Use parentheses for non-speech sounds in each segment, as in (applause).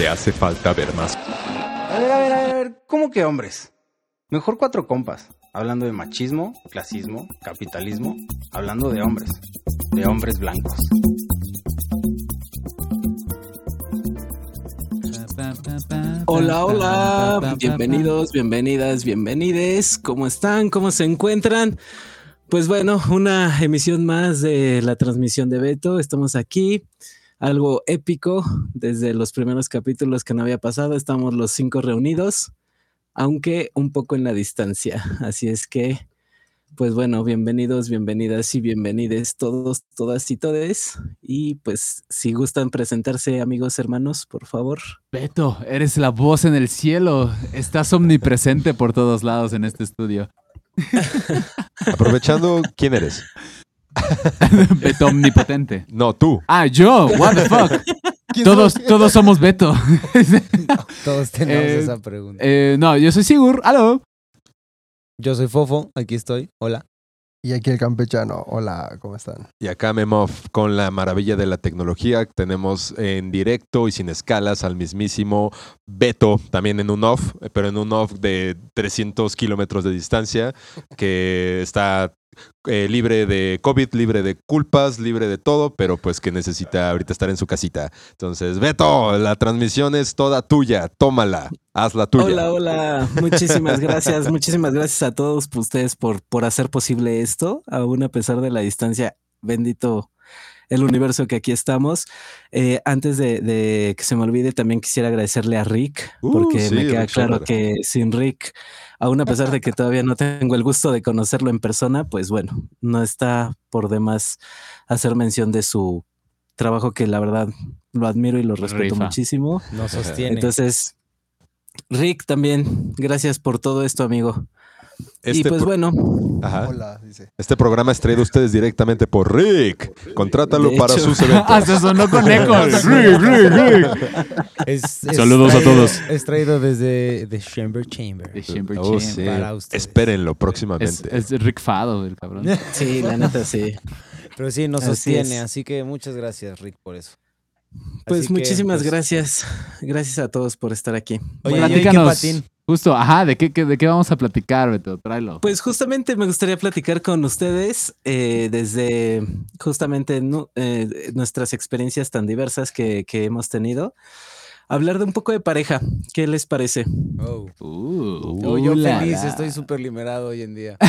Te hace falta ver más. A ver, a ver, a ver, ¿cómo que hombres? Mejor cuatro compas, hablando de machismo, clasismo, capitalismo, hablando de hombres, de hombres blancos. Hola, hola, bienvenidos, (laughs) bienvenidas, bienvenides, ¿cómo están? ¿Cómo se encuentran? Pues bueno, una emisión más de la transmisión de Beto, estamos aquí, algo épico desde los primeros capítulos que no había pasado, estamos los cinco reunidos, aunque un poco en la distancia, así es que, pues bueno, bienvenidos, bienvenidas y bienvenides todos, todas y todes, y pues si gustan presentarse amigos, hermanos, por favor. Beto, eres la voz en el cielo. Estás omnipresente por todos lados en este estudio. (laughs) (laughs) Aprovechando, ¿quién eres? (laughs) Beto omnipotente. No, tú. Ah, yo. What the fuck. (laughs) Todos, todos somos Beto. (laughs) Todos tenemos Eh, esa pregunta. Eh, no, yo soy Sigur. Aló. Yo soy Fofo, aquí estoy. Hola. Y aquí el campechano. Hola, ¿cómo están? Y acá Memov, con la maravilla de la tecnología, tenemos en directo y sin escalas al mismísimo Beto, también en un off, pero en un off de 300 kilómetros de distancia, que está eh, libre de COVID, libre de culpas, libre de todo, pero pues que necesita ahorita estar en su casita. Entonces, Beto, la transmisión es toda tuya, tómala, hazla tuya. Hola, hola. Muchísimas gracias. Muchísimas gracias a todos ustedes por, por hacer posible esto, aún a pesar de la distancia. Bendito el universo que aquí estamos. Eh, antes de, de que se me olvide, también quisiera agradecerle a Rick, Uh, porque sí, me queda Rick claro que sin Rick, aún a pesar de que todavía no tengo el gusto de conocerlo en persona, pues bueno, no está por demás hacer mención de su trabajo que la verdad lo admiro y lo respeto Rifa. muchísimo. Nos sostiene. Entonces, Rick, también, gracias por todo esto, amigo. Y Este pues pro- bueno, Ajá. Hola, dice. Este programa es traído a ustedes directamente por Rick. Contrátalo para hecho. sus (laughs) eventos. Hasta sonó con (laughs) ecos. Rick, Rick, Rick. Es- es Saludos a todos. Es traído desde The Chamber Chamber. The Chamber Oh, Chamber. sí. Para ustedes. Espérenlo Es, próximamente. es Rick Fado, el cabrón. (laughs) sí, la neta sí. Pero sí, nos sostiene, así que muchas gracias, Rick, por eso. Pues Así que, muchísimas pues, gracias. Gracias a todos por estar aquí. Oye, Bueno, ¿y Platícanos. Justo, ajá, ¿de qué, qué- de qué vamos a platicar, Beto? Tráelo. Pues justamente me gustaría platicar con ustedes eh, desde justamente eh, nuestras experiencias tan diversas que, que hemos tenido. Hablar de un poco de pareja. ¿Qué les parece? Oh. Uh, Oh, yo uh, la, feliz, la. estoy súper liberado hoy en día. (laughs)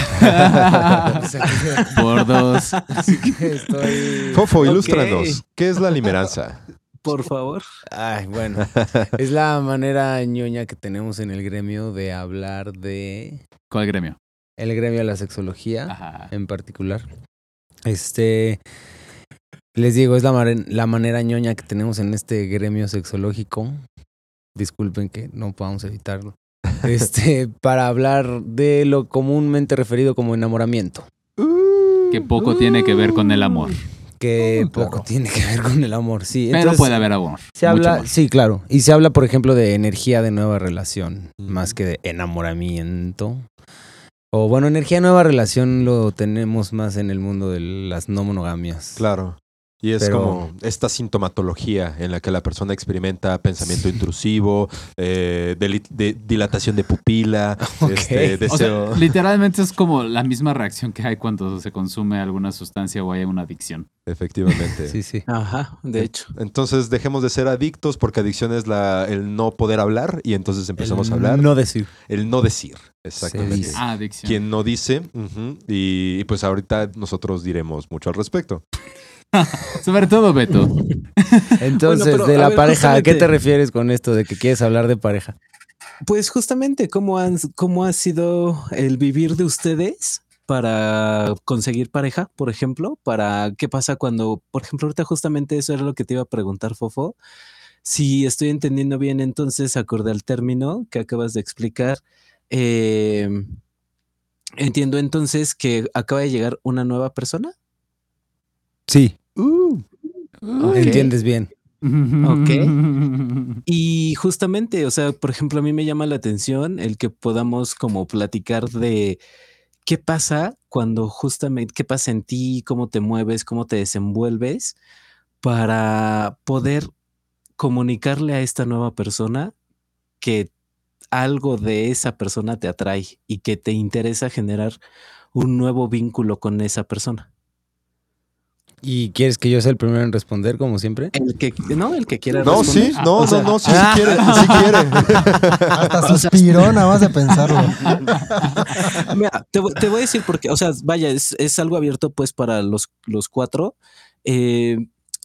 (laughs) Por dos. (laughs) Así que estoy... Fofo, Ok. ilústranos. ¿Qué es la limeranza? Por favor. Ay, bueno. (laughs) es la manera ñoña que tenemos en el gremio de hablar de... ¿Cuál gremio? El gremio de la sexología. Ajá. en particular. Este, les digo, es la, la manera ñoña que tenemos en este gremio sexológico. Disculpen que no podamos evitarlo. (laughs) Este, para hablar de lo comúnmente referido como enamoramiento, Que poco tiene que ver con el amor. Que claro. poco tiene que ver con el amor, sí. Pero Entonces, puede haber amor. Se habla, amor. sí, claro. Y se habla, por ejemplo, de energía de nueva relación, más que de enamoramiento. O bueno, energía de nueva relación lo tenemos más en el mundo de las no monogamias. Claro. Y es Pero- como esta sintomatología en la que la persona experimenta pensamiento intrusivo, eh, de- dilatación de pupila, (laughs) este, O sea, deseo. literalmente es como la misma reacción que hay cuando se consume alguna sustancia o hay una adicción. efectivamente. Sí, sí. Ajá, de hecho. Entonces dejemos de ser adictos porque adicción es la, el no poder hablar y entonces empezamos El a hablar. No decir. El no decir. Exactamente. Ah, adicción. Quien no dice, y, y pues ahorita nosotros diremos mucho al respecto. (laughs) Sobre todo, Beto. (laughs) Entonces, Bueno, pero, de la ver, pareja, ¿a qué te refieres con esto de que quieres hablar de pareja? Pues justamente, ¿cómo, han, ¿cómo ha sido el vivir de ustedes para conseguir pareja, por ejemplo? Para qué pasa cuando, por ejemplo, ahorita justamente eso era lo que te iba a preguntar, Fofo. Si estoy entendiendo bien, entonces, acorde al término que acabas de explicar, eh, entiendo entonces que acaba de llegar una nueva persona. Ok. entiendes bien. (laughs) Y justamente, o sea, por ejemplo, a mí me llama la atención el que podamos como platicar de qué pasa cuando justamente, qué pasa en ti, cómo te mueves, cómo te desenvuelves para poder comunicarle a esta nueva persona que algo de esa persona te atrae y que te interesa generar un nuevo vínculo con esa persona. ¿Y quieres que yo sea el primero en responder, como siempre? El que, no, el que quiera No, responder. sí, no, O sea, no, no, sí, (laughs) sí quiere, sí quiere. Hasta suspiró nada más de pensarlo. (laughs) Mira, te, voy- te voy a decir porque, o sea, vaya, es, es algo abierto pues para los, los cuatro eh,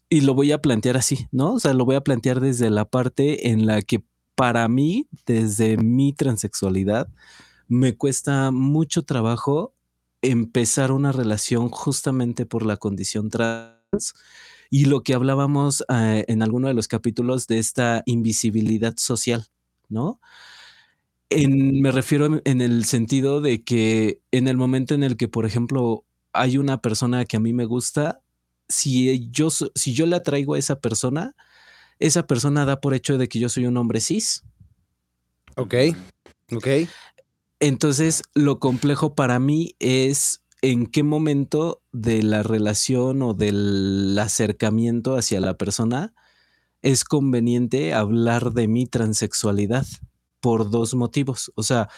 y lo voy a plantear así, ¿no? O sea, lo voy a plantear desde la parte en la que para mí, desde mi transexualidad, me cuesta mucho trabajo empezar una relación justamente por la condición trans y lo que hablábamos eh, en alguno de los capítulos de esta invisibilidad social, ¿no? En- me refiero en, el sentido de que en el momento en el que, por ejemplo, hay una persona que a mí me gusta, si yo, so- si yo a esa persona, esa persona da por hecho de que yo soy un hombre cis. Ok, ok. Entonces, lo complejo para mí es en qué momento de la relación o del acercamiento hacia la persona es conveniente hablar de mi transexualidad por dos motivos. O sea,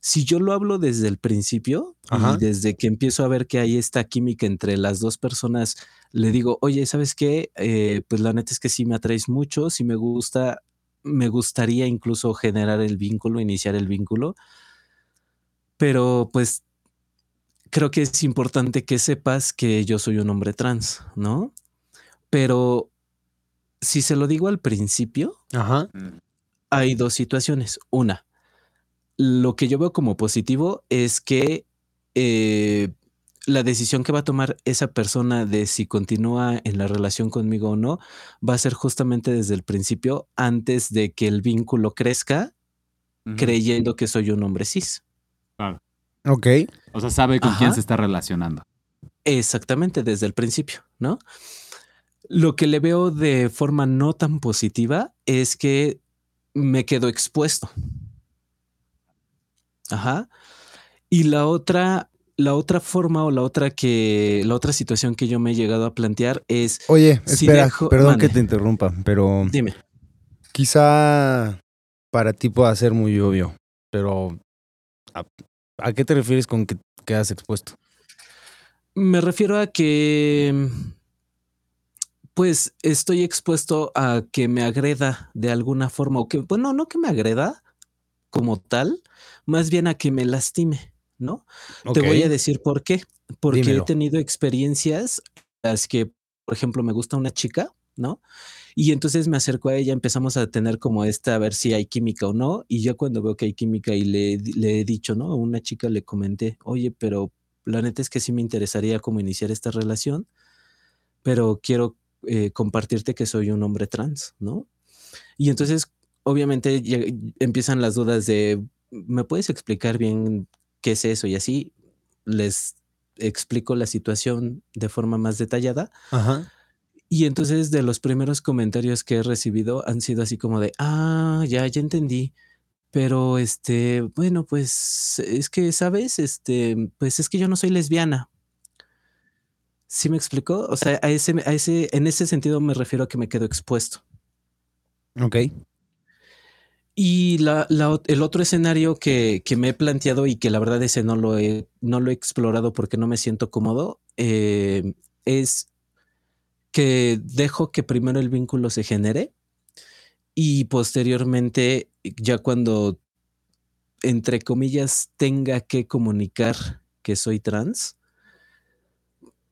si yo lo hablo desde el principio Ajá. y desde que empiezo a ver que hay esta química entre las dos personas, le digo, oye, ¿sabes qué? Eh, pues la neta es que sí me atraes mucho, sí me gusta, me gustaría incluso generar el vínculo, iniciar el vínculo, pero pues creo que es importante que sepas que yo soy un hombre trans, ¿no? Pero si se lo digo al principio, Ajá. hay dos situaciones. Una, lo que yo veo como positivo es que eh, la decisión que va a tomar esa persona de si continúa en la relación conmigo o no va a ser justamente desde el principio, antes de que el vínculo crezca, creyendo que soy un hombre cis. Ok. O sea, sabe con Ajá. quién se está relacionando. Exactamente, desde el principio, ¿no? Lo que le veo de forma no tan positiva es que me quedo expuesto. Ajá. Y la otra, la otra forma o la otra que, la otra situación que yo me he llegado a plantear es, Oye, Si espera, dejo- perdón que te interrumpa, pero dime, quizá para ti pueda ser muy obvio, pero ¿a, qué te refieres con que quedas expuesto? me refiero a que, pues, estoy expuesto a que me agreda de alguna forma, o que, bueno, no que me agreda como tal, más bien a que me lastime, ¿no? Te voy a decir por qué. Porque Dímelo. he tenido experiencias en las que, por ejemplo, me gusta una chica, ¿no? Y entonces me acerco a ella, empezamos a tener como esta, a ver si hay química o no. Y ya cuando veo que hay química y le, le he dicho, ¿no? A una chica le comenté, oye, pero la neta es que sí me interesaría como iniciar esta relación, pero quiero eh, compartirte que soy un hombre trans, ¿no? Y entonces, obviamente, lleg- empiezan las dudas de, ¿me puedes explicar bien qué es eso? Y así les explico la situación de forma más detallada. Ajá. Y entonces de los primeros comentarios que he recibido han sido así como de, ah, ya, ya entendí. Pero este, bueno, pues es que, ¿sabes? Este, pues es que yo no soy lesbiana. ¿Sí me explicó? O sea, a ese, a ese, en ese sentido me refiero a que me quedo expuesto. Ok. Y la, la el otro escenario que, que me he planteado y que la verdad ese no lo he, no lo he explorado porque no me siento cómodo, eh, es que dejo que primero el vínculo se genere y posteriormente, ya cuando, entre comillas, tenga que comunicar que soy trans,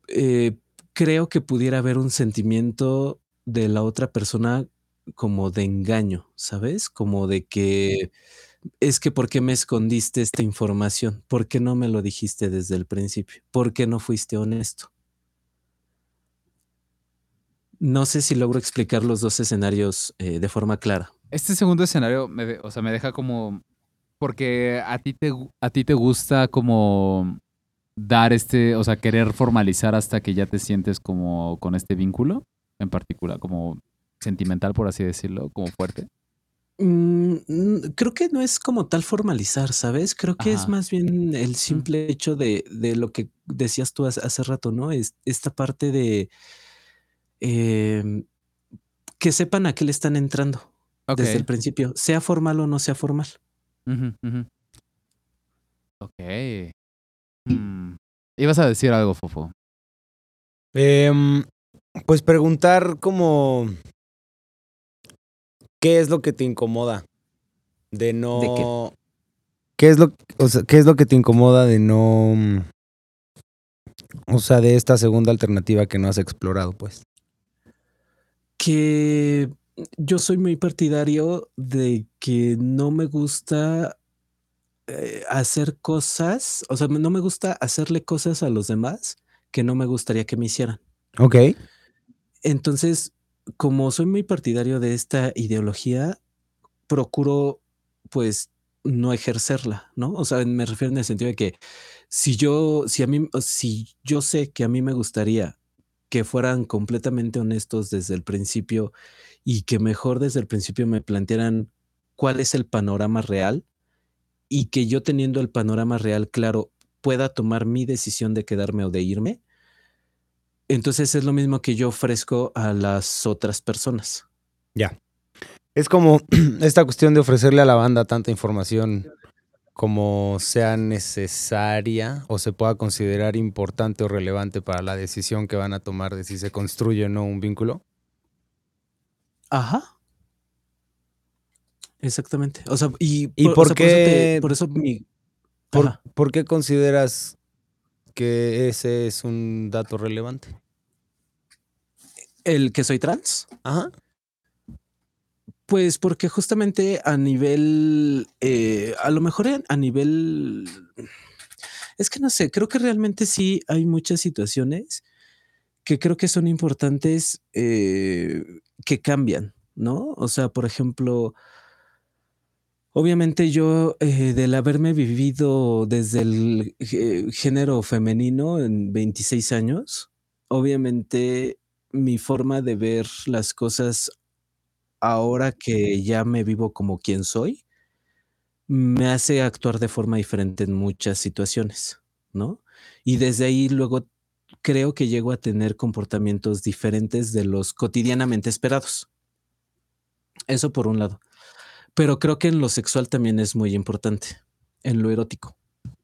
eh, creo que pudiera haber un sentimiento de la otra persona como de engaño, ¿sabes? Como de que es que ¿por qué me escondiste esta información? ¿Por qué no me lo dijiste desde el principio? ¿Por qué no fuiste honesto? No sé si logro explicar los dos escenarios eh, de forma clara. Este segundo escenario, me de- o sea, me deja como... Porque a ti, te, a ti te gusta como dar este, o sea, querer formalizar hasta que ya te sientes como con este vínculo en particular, como sentimental, por así decirlo, como fuerte. Mm, creo que no es como tal formalizar, ¿sabes? Creo que es más bien el simple hecho de, de lo que decías tú hace, hace rato, ¿no? Es esta parte de em, que sepan a qué le están entrando desde el principio, sea formal o no sea formal. Ujú, ujú. Ok. Mm. Ibas a decir algo, Fofo. Em, pues preguntar como qué es lo que te incomoda de no ¿De qué? qué es lo o sea, qué es lo que te incomoda de no o sea, de esta segunda alternativa que no has explorado, pues. Que yo soy muy partidario de que no me gusta eh, hacer cosas, o sea, no me gusta hacerle cosas a los demás que no me gustaría que me hicieran. Ok. Entonces, como soy muy partidario de esta ideología, procuro pues no ejercerla, ¿no? O sea, me refiero en el sentido de que si yo, si a mí, si yo sé que a mí me gustaría que fueran completamente honestos desde el principio y que mejor desde el principio me plantearan cuál es el panorama real y que yo teniendo el panorama real claro pueda tomar mi decisión de quedarme o de irme, entonces es lo mismo que yo ofrezco a las otras personas. Ya. Es como (clears throat) esta cuestión de ofrecerle a la banda tanta información como sea necesaria o se pueda considerar importante o relevante para la decisión que van a tomar de si se construye o no un vínculo. Ajá. Exactamente. O sea, y, ¿Y o por sea, qué- eso, te- por eso mi. ¿Por, por qué consideras que ese es un dato relevante? El que soy trans. Ajá. Pues porque justamente a nivel, eh, a lo mejor a nivel, es que no sé, creo que realmente sí hay muchas situaciones que creo que son importantes eh, que cambian, ¿no? O sea, por ejemplo, obviamente yo eh, del haberme vivido desde el gé- género femenino en 26 años, obviamente mi forma de ver las cosas ahora que ya me vivo como quien soy, me hace actuar de forma diferente en muchas situaciones, ¿no? Y desde ahí luego creo que llego a tener comportamientos diferentes de los cotidianamente esperados. Eso por un lado. Pero creo que en lo sexual también es muy importante, en lo erótico.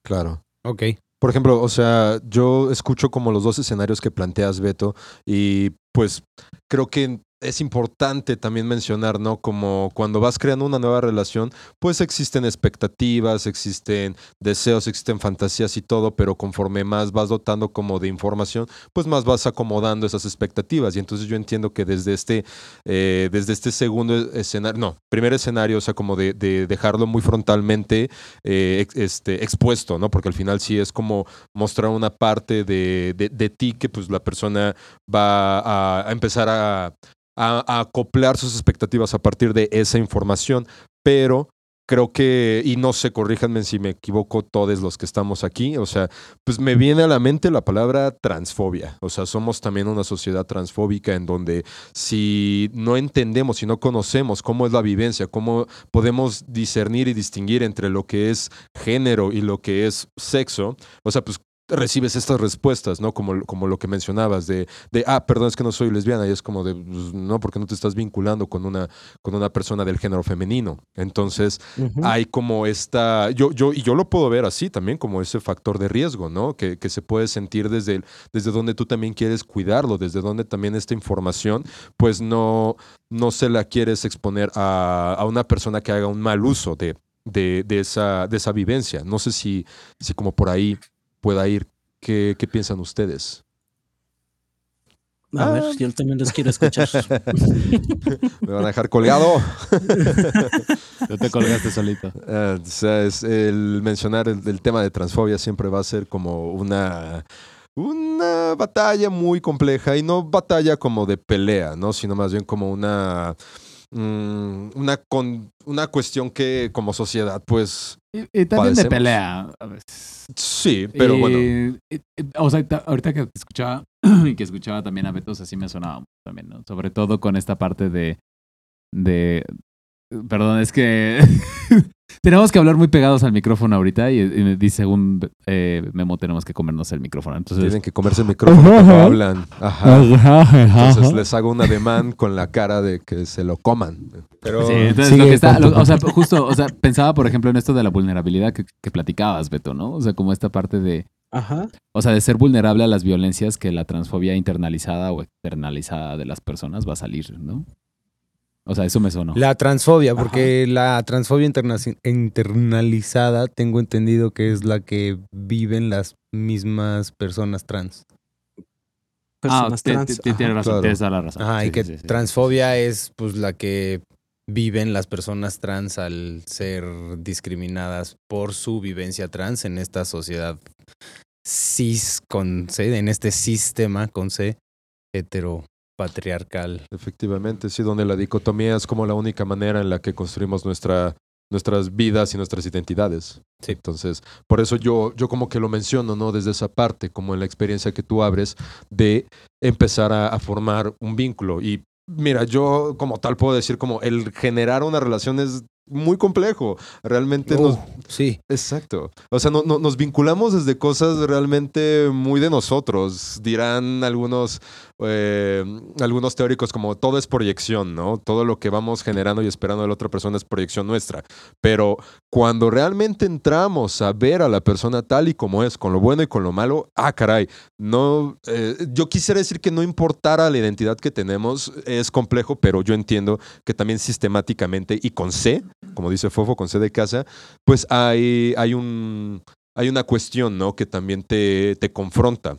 Claro. Ok. Por ejemplo, o sea, yo escucho como los dos escenarios que planteas, Beto, y pues creo que es importante también mencionar, ¿no? Como cuando vas creando una nueva relación, pues existen expectativas, existen deseos, existen fantasías y todo, pero conforme más vas dotando como de información, pues más vas acomodando esas expectativas. Y entonces yo entiendo que desde este, eh, desde este segundo escenario, no, primer escenario, o sea, como de, de dejarlo muy frontalmente eh, este, expuesto, ¿no? Porque al final sí es como mostrar una parte de, de- ti que pues la persona va a empezar a, a- acoplar sus expectativas a partir de esa información, pero creo que, y no sé, corríjanme si me equivoco todos los que estamos aquí, o sea, pues me viene a la mente la palabra transfobia, o sea, somos también una sociedad transfóbica en donde si no entendemos, si no conocemos cómo es la vivencia, cómo podemos discernir y distinguir entre lo que es género y lo que es sexo, o sea, pues recibes estas respuestas, ¿no? Como, como lo que mencionabas de, de, ah, perdón, es que no soy lesbiana, y es como de, pues, no, porque no te estás vinculando con una, con una persona del género femenino. Entonces, hay como esta, yo, yo, y yo lo puedo ver así también, como ese factor de riesgo, ¿no? Que, que se puede sentir desde, el- desde donde tú también quieres cuidarlo, desde donde también esta información, pues no, no se la quieres exponer a, a una persona que haga un mal uso de, de, de esa, de esa vivencia. No sé si, si como por ahí pueda ir. ¿Qué, qué piensan ustedes? A Ah. ver, yo también los quiero escuchar. (laughs) ¿Me van a dejar colgado? (laughs) Tú te colgaste solito. Eh, o sea, es el mencionar el, el tema de transfobia siempre va a ser como una, una batalla muy compleja y no batalla como de pelea, ¿no? Sino más bien como una, mm, una, con- una cuestión que como sociedad, pues Y, y también de pelea. a veces. sí, pero bueno. o sea, ta- ahorita que te escuchaba (clears throat) y que escuchaba también a Beto, o sea, sí me sonaba mucho también, ¿no? Sobre todo con esta parte de. de perdón, es que. (laughs) tenemos que hablar muy pegados al micrófono ahorita y, y me dice según eh, Memo, tenemos que comernos el micrófono. Entonces. Tienen que comerse el micrófono cuando hablan. Ajá. Entonces les hago un ademán con la cara de que se lo coman. Pero Sí, entonces sigue lo que está, con tu- lo- o sea, justo, o sea, pensaba, por ejemplo, en esto de la vulnerabilidad que, que platicabas, Beto, ¿no? O sea, como esta parte de, Ajá. o sea, de ser vulnerable a las violencias que la transfobia internalizada o externalizada de las personas va a salir, ¿no? O sea, eso me sonó. La transfobia, porque la transfobia internaci- internalizada tengo entendido que es la que viven las mismas personas trans. Personas ah, trans. tienes razón, Claro. tienes toda la razón. Ajá, y que sí, sí, sí. transfobia es pues la que viven las personas trans al ser discriminadas por su vivencia trans en esta sociedad cis con C, en este sistema con C heteropatriarcal. efectivamente, sí, donde la dicotomía es como la única manera en la que construimos nuestra, nuestras vidas y nuestras identidades. Sí. Entonces, por eso yo, yo como que lo menciono, ¿no? Desde esa parte, como en la experiencia que tú abres de empezar a, a formar un vínculo. Y mira, yo como tal puedo decir como el generar una relación es muy complejo. Realmente nos, Oh, sí, Exacto. O sea, no, no- nos vinculamos desde cosas realmente muy de nosotros. Dirán algunos, eh, algunos teóricos como todo es proyección, ¿no? Todo lo que vamos generando y esperando de la otra persona es proyección nuestra. Pero cuando realmente entramos a ver a la persona tal y como es, con lo bueno y con lo malo, ah, caray, no, eh, yo quisiera decir que no importara la identidad que tenemos, es complejo, pero yo entiendo que también sistemáticamente y con C, como dice Fofo, con C de casa, pues hay, hay, un, hay una cuestión, ¿no? Que también te, te confronta.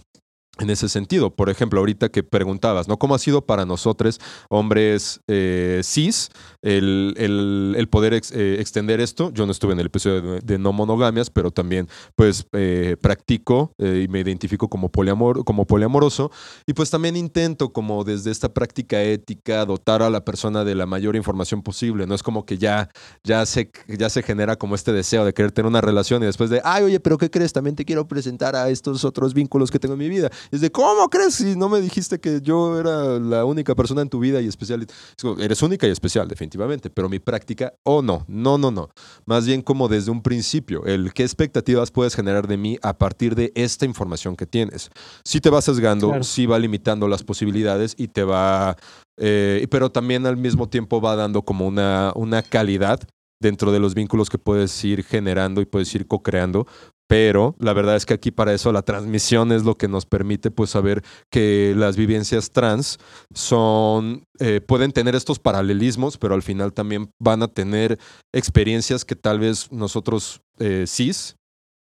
En ese sentido, por ejemplo, ahorita que preguntabas, ¿no? ¿Cómo ha sido para nosotros, hombres eh, cis, el, el- el poder eh, extender esto? Yo no estuve en el episodio de, no monogamias, pero también, pues, eh, practico y me identifico como, poliamor, como poliamoroso. Y pues también intento, como desde esta práctica ética, dotar a la persona de la mayor información posible. No es como que ya ya se, ya se genera como este deseo de querer tener una relación y después de, ay, oye, pero ¿qué crees? También te quiero presentar a estos otros vínculos que tengo en mi vida. Es de, ¿cómo crees? Si no me dijiste que yo era la única persona en tu vida y especial. Es como, eres única y especial, definitivamente, pero mi práctica, oh no, no, no, no. Más bien como desde un principio, el qué expectativas puedes generar de mí a partir de esta información que tienes. Si te va sesgando, Claro. si va limitando las posibilidades y te va eh, pero también al mismo tiempo va dando como una, una calidad dentro de los vínculos que puedes ir generando y puedes ir co-creando. Pero la verdad es que aquí para eso la transmisión es lo que nos permite pues saber que las vivencias trans son, eh, pueden tener estos paralelismos, pero al final también van a tener experiencias que tal vez nosotros eh, cis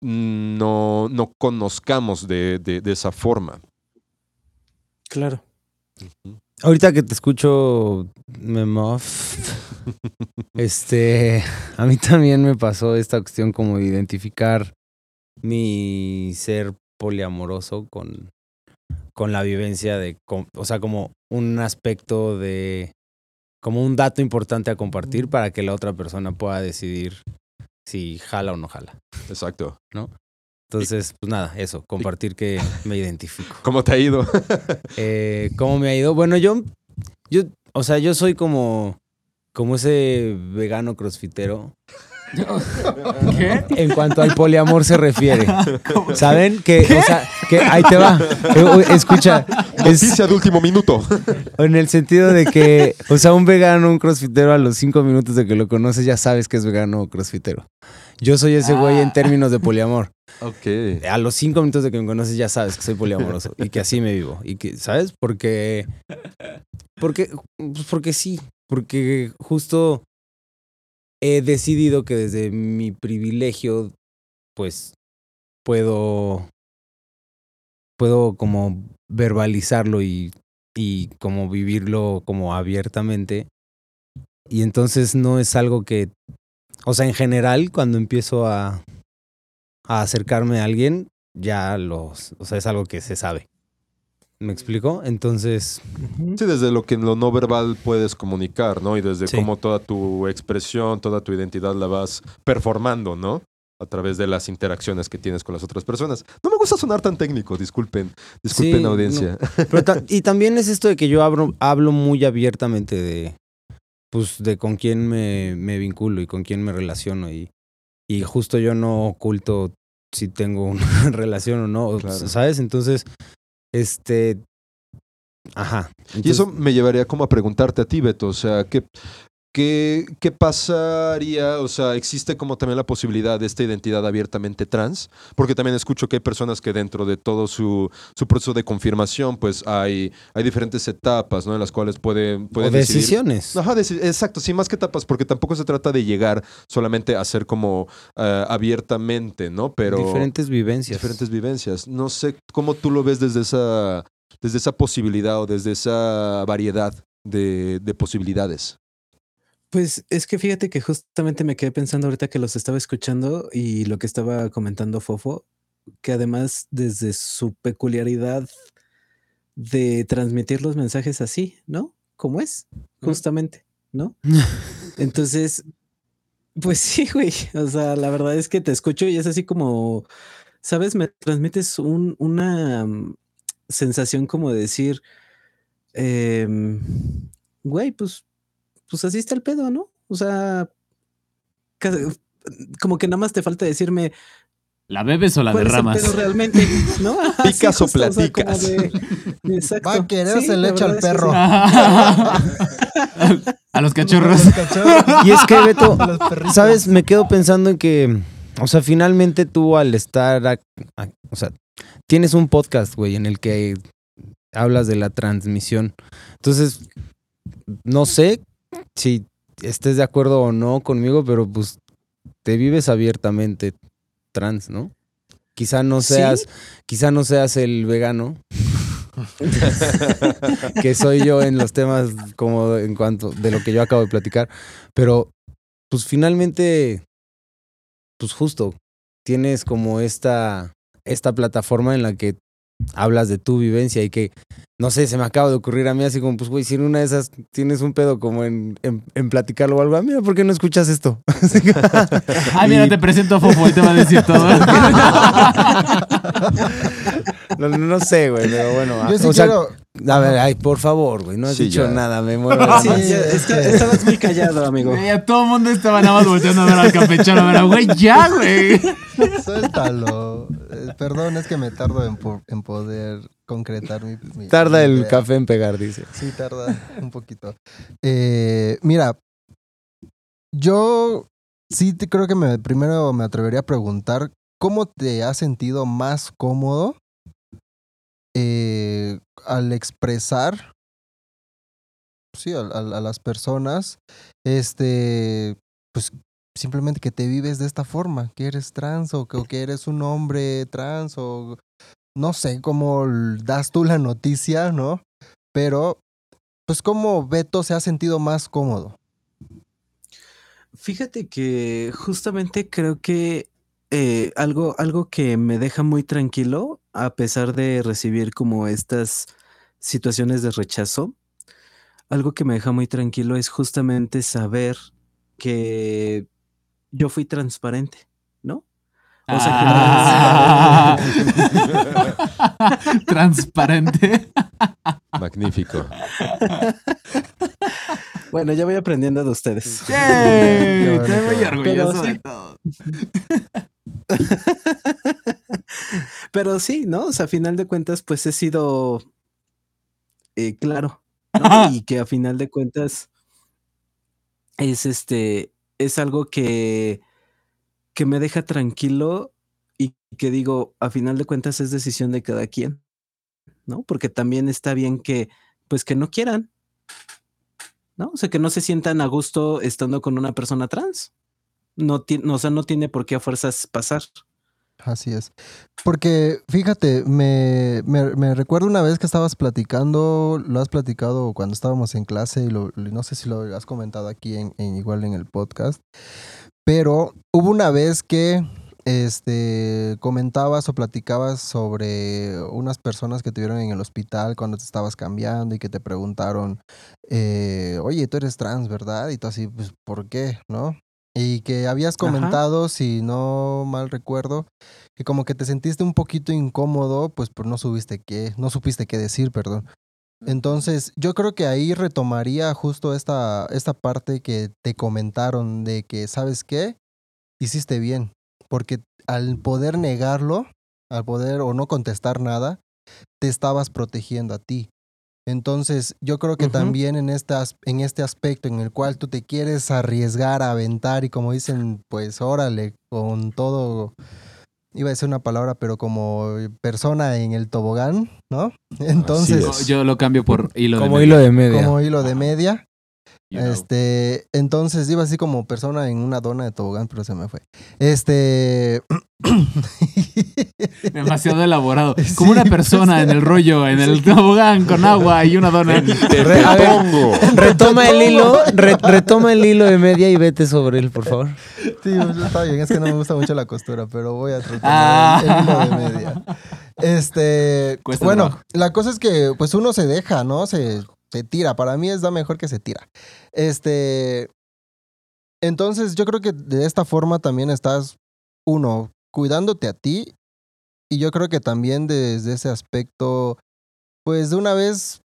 no, no conozcamos de, de- de esa forma. Claro. Ahorita que te escucho, Memof, (laughs) este, a mí también me pasó esta cuestión como de identificar mi ser poliamoroso con, con la vivencia de, o sea, como un aspecto de, como un dato importante a compartir para que la otra persona pueda decidir si jala o no jala. Exacto. Entonces, pues nada, eso, compartir que me identifico. (laughs) ¿Cómo te ha ido? Eh, ¿Cómo me ha ido? Bueno, yo, yo, o sea, yo soy como, como ese vegano crossfitero. (laughs) ¿Qué? En cuanto al poliamor se refiere. (laughs) ¿Saben? Que, o sea, que ahí te va. Eh, Escucha, es Noticia de último minuto. (laughs) en el sentido de que, o sea, un vegano, un crossfitero a los cinco minutos de que lo conoces ya sabes que es vegano o crossfitero. Yo soy ese güey en términos de poliamor. ok. A los cinco minutos de que me conoces ya sabes que soy poliamoroso y que así me vivo. Y que, ¿sabes? Porque. Porque, pues porque sí. Porque justo he decidido que desde mi privilegio, pues, puedo. Puedo como verbalizarlo y, y como vivirlo como abiertamente. Y entonces no es algo que. O sea, en general, cuando empiezo a, a acercarme a alguien, ya los, o sea, es algo que se sabe. ¿Me explico? Entonces, Sí, desde lo que en lo no verbal puedes comunicar, ¿no? Y desde Sí. cómo toda tu expresión, toda tu identidad la vas performando, ¿no? A través de las interacciones que tienes con las otras personas. No me gusta sonar tan técnico, disculpen, disculpen Sí, audiencia. Pero ta- (laughs) y también es esto de que yo hablo, hablo muy abiertamente de, pues, de con quién me, me vinculo y con quién me relaciono. Y, y justo yo no oculto si tengo una (laughs) relación o no, Claro. ¿sabes? Entonces, este... Ajá. Y eso me llevaría como a preguntarte a ti, Beto, o sea, ¿qué, qué, qué pasaría? O sea, ¿existe como también la posibilidad de esta identidad abiertamente trans? Porque también escucho que hay personas que dentro de todo su, su proceso de confirmación, pues hay, hay diferentes etapas, ¿no? En las cuales pueden, o pueden decidir. decisiones. Ajá, deci- exacto, sí, más que etapas, porque tampoco se trata de llegar solamente a ser como eh, abiertamente, ¿no? Pero diferentes vivencias. diferentes vivencias. No sé cómo tú lo ves desde esa, desde esa posibilidad o desde esa variedad de, de posibilidades. Pues es que fíjate que justamente me quedé pensando ahorita que los estaba escuchando y lo que estaba comentando Fofo, que además desde su peculiaridad de transmitir los mensajes así, ¿no? Como es, justamente, ¿no? (laughs) Entonces, pues sí, güey. O sea, la verdad es que te escucho y es así como, ¿sabes? Me transmites un- una mm, sensación como de decir, em, güey, pues, pues así está el pedo, ¿no? O sea, como que nada más te falta decirme ¿La bebes o la cuál derramas? pedo realmente, ¿no? (laughs) Sí, ¿Picas o sea, platicas? de- exacto. Va a querer, Sí, se le echa al perro. sí. (laughs) a los cachorros. Los cachorros, Y es que, Beto. (laughs) ¿sabes? Me quedo pensando en que, o sea, finalmente tú al estar, o sea, tienes un podcast, güey, en el que hablas de la transmisión. Entonces, no sé si estés de acuerdo o no conmigo, pero pues te vives abiertamente trans, ¿no? Quizá no Sí. seas, quizá no seas el vegano (laughs) que soy yo en los temas como en cuanto de lo que yo acabo de platicar, pero pues finalmente, pues justo, tienes como esta, esta plataforma en la que hablas de tu vivencia y que, no sé, se me acaba de ocurrir a mí así como, pues güey, si en una de esas tienes un pedo como en, en, en platicarlo o algo, ah, mira, ¿por qué no escuchas esto? (laughs) Ah, mira, te presento a Fofo y te va a decir todo. (laughs) no, no- sé, güey, pero bueno. Yo sí o sea, quiero. A ver, ay, por favor, güey, no has Sí, dicho ya. nada, me (laughs) muero. Sí, ya, es está- que- estabas muy callado, amigo. A todo el mundo estaba nada más volteando a ver al campechano. Pero, güey, ya, güey. (laughs) Suéltalo. Eh, perdón, es que me tardo en, po- en poder concretar mi. mi- Tarda mi el idea. café en pegar, dice. Sí, tarda un poquito. Eh, mira, yo sí te creo que me, primero me atrevería a preguntar cómo te has sentido más cómodo eh, al expresar sí, a, las personas, este, pues simplemente que te vives de esta forma, que eres trans o que, o que eres un hombre trans o no sé cómo das tú la noticia, ¿no? Pero, pues, ¿cómo Beto se ha sentido más cómodo? Fíjate que justamente creo que eh, algo, algo que me deja muy tranquilo, a pesar de recibir como estas situaciones de rechazo, algo que me deja muy tranquilo es justamente saber que yo fui transparente, ¿no? O sea, Ah. (laughs) Transparente. Magnífico. Bueno, ya voy aprendiendo de ustedes. Yay, bueno, Estoy muy orgulloso Pero de sí. todo. (laughs) (laughs) Pero sí, ¿no? O sea, a final de cuentas, pues he sido eh, claro, ¿no? Y que a final de cuentas es este, es algo que, que me deja tranquilo y que digo, a final de cuentas es decisión de cada quien, ¿no? Porque también está bien que, pues que no quieran, ¿no? O sea, que no se sientan a gusto estando con una persona trans. No, ti- no, o sea, no tiene por qué a fuerzas pasar. Así es. Porque, fíjate, me, me, recuerdo una vez que estabas platicando, lo has platicado cuando estábamos en clase y lo, no sé si lo has comentado aquí en, igual en el podcast, pero hubo una vez que este, comentabas o platicabas sobre unas personas que te vieron en el hospital cuando te estabas cambiando y que te preguntaron, eh, oye, tú eres trans, ¿verdad? Y tú así, pues, ¿por qué? ¿No? Y que habías comentado, si no mal recuerdo, que como que te sentiste un poquito incómodo, pues, por no subiste qué, no supiste qué decir, perdón. Entonces, yo creo que ahí retomaría justo esta, esta parte que te comentaron de que, ¿sabes qué? Hiciste bien, porque al poder negarlo, al poder o no contestar nada, te estabas protegiendo a ti. Entonces, yo creo que también en este, as- en este aspecto en el cual tú te quieres arriesgar a aventar y como dicen, pues órale, con todo, iba a decir una palabra, pero como persona en el tobogán, ¿no? Entonces, es. Yo lo cambio por hilo Como de hilo de media. como hilo de media, you know. este, entonces iba así como persona en una dona de tobogán, pero se me fue. Este. (laughs) Demasiado elaborado. Sí, (laughs) Como una pues, persona en el rollo, en el tobogán con agua y una dona. Te (laughs) ver, pongo. Retoma el hilo, re- retoma el hilo de media y vete sobre él, por favor. Sí, pues, está bien, es que no me gusta mucho la costura, pero voy a tratar Ah. el, el hilo de media. Este, Cuesta bueno, trabajo. la cosa es que pues uno se deja, ¿no? Se, se tira. Para mí es da mejor que se tira. Este, entonces yo creo que de esta forma también estás, uno, cuidándote a ti y yo creo que también desde ese aspecto, pues de una vez,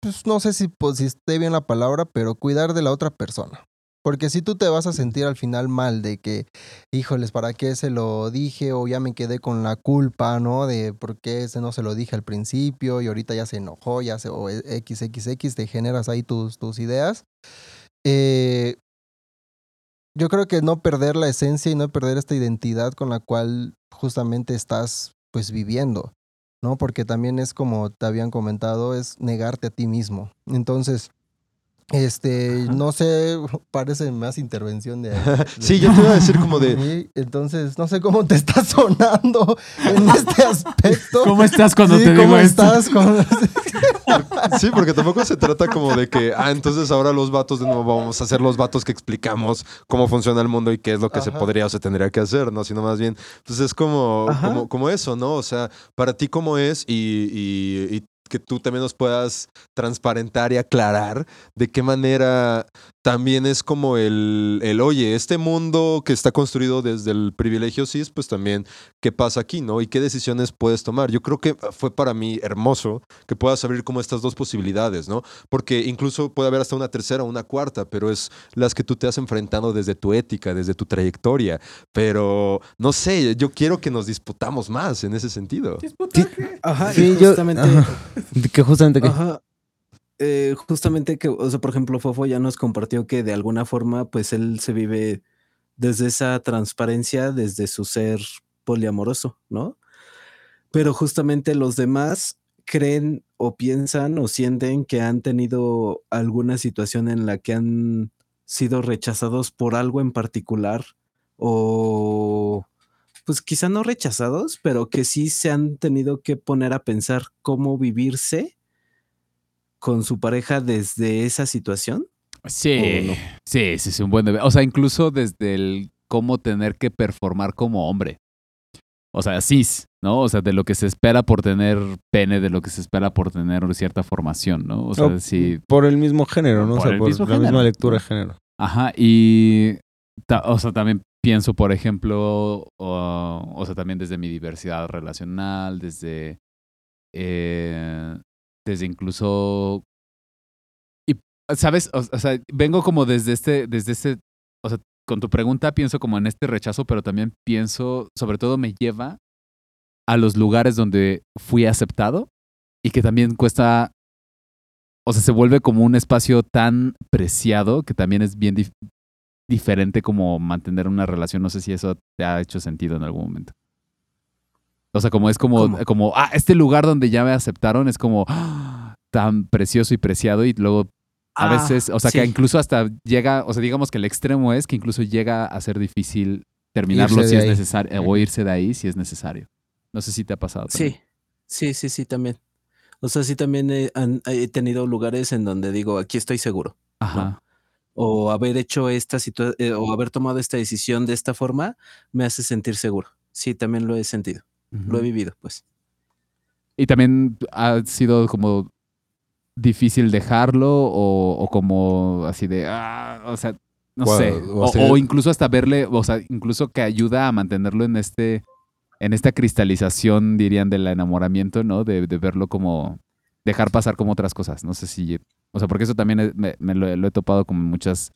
pues no sé si, pues, si esté bien la palabra, pero cuidar de la otra persona. Porque si tú te vas a sentir al final mal de que, híjoles, ¿para qué se lo dije? O ya me quedé con la culpa, ¿no? De por qué ese no se lo dije al principio y ahorita ya se enojó, ya se, o XXX, te generas ahí tus, tus ideas. Eh, yo creo que no perder la esencia y no perder esta identidad con la cual justamente estás pues viviendo, ¿no? Porque también es como te habían comentado, es negarte a ti mismo. Entonces, este, Ajá. no sé, parece más intervención de... (laughs) Sí, yo te iba a decir como de. Sí, entonces, no sé cómo te está sonando en este aspecto. ¿Cómo estás cuando Sí, te digo ¿cómo esto? estás? ¿Cómo- (laughs) Sí, porque tampoco se trata como de que, ah, entonces ahora los vatos de nuevo vamos a ser los vatos que explicamos cómo funciona el mundo y qué es lo que se podría o se tendría que hacer, ¿no? Sino más bien, pues es como, como, como eso, ¿no? O sea, para ti cómo es y, y- y que tú también nos puedas transparentar y aclarar de qué manera también es como el, el, oye, este mundo que está construido desde el privilegio cis, pues también, ¿qué pasa aquí, no? Y qué decisiones puedes tomar. Yo creo que fue para mí hermoso que puedas abrir como estas dos posibilidades, ¿no? Porque incluso puede haber hasta una tercera o una cuarta, pero es las que tú te has enfrentado desde tu ética, desde tu trayectoria. Pero, no sé, yo quiero que nos disputamos más en ese sentido. Ajá, Sí, y yo- justamente, ajá. (laughs) Que justamente que. eh, justamente que, o sea, por ejemplo, Fofo ya nos compartió que de alguna forma, pues él se vive desde esa transparencia, desde su ser poliamoroso, ¿no? Pero justamente los demás creen o piensan o sienten que han tenido alguna situación en la que han sido rechazados por algo en particular o pues quizá no rechazados, pero que sí se han tenido que poner a pensar cómo vivirse con su pareja desde esa situación. Sí, ¿O no? sí, sí, sí, un buen debe- O sea, incluso desde el cómo tener que performar como hombre. O sea, cis, ¿no? O sea, de lo que se espera por tener pene, de lo que se espera por tener cierta formación, ¿no? O sea, O sí. Por el mismo género, ¿no? Por o sea, el por mismo la género. misma lectura de género. Ajá, y. ta- o sea, también pienso, por ejemplo, o, sea, también desde mi diversidad relacional, desde. eh, desde incluso. Y, ¿sabes? O, o sea, vengo como desde este. Desde este. O sea, con tu pregunta pienso como en este rechazo, pero también pienso, sobre todo me lleva a los lugares donde fui aceptado y que también cuesta. O sea, se vuelve como un espacio tan preciado que también es bien diferente como mantener una relación. No sé si eso te ha hecho sentido en algún momento. O sea, como es como, ¿Cómo? como ah, este lugar donde ya me aceptaron es como ah, tan precioso y preciado y luego a Ah, veces, o sea, que incluso hasta llega, o sea, digamos que el extremo es que incluso llega a ser difícil terminarlo si es ahí. necesario, o irse de ahí si es necesario. No sé si te ha pasado. también. Sí, sí, sí, sí, también. O sea, sí también he, han- he tenido lugares en donde digo, aquí estoy seguro. Ajá. O haber hecho esta situación o haber tomado esta decisión de esta forma me hace sentir seguro. Sí, también lo he sentido, lo he vivido, pues. Y también ha sido como difícil dejarlo o, o como así de, ah, o sea, no sé, o o, hacer- o incluso hasta verle, o sea, incluso que ayuda a mantenerlo en este, en esta cristalización, dirían, del enamoramiento, ¿no? De, de verlo como, dejar pasar como otras cosas, no sé si, o sea, porque eso también es- me, me lo, lo he topado como en muchas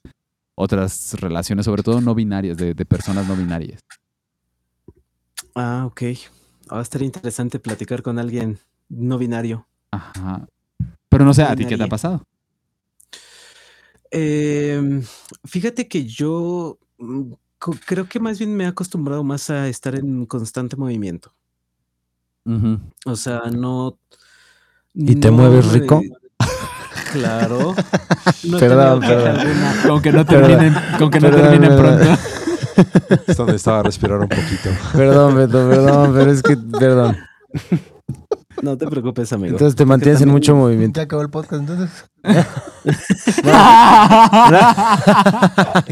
otras relaciones, sobre todo no binarias, de, de personas no binarias. Ah, ok. Va a estar interesante platicar con alguien no binario. Ajá. Pero no sé, ¿a ti qué te ha pasado? Em, fíjate que yo mm, creo que más bien me he acostumbrado más a estar en constante movimiento. O sea, no. ¿Y te no, mueves rico? eh, claro. (laughs) No Perdón, perdón. alguna. Con que no Perdón. terminen, con que no Perdón, terminen perdón. pronto. (laughs) Esto necesitaba respirar un poquito. Perdón, Beto, perdón, pero es que, perdón. No te preocupes, amigo. Entonces te mantienes en mucho movimiento. Ya acabó el podcast, entonces. (laughs)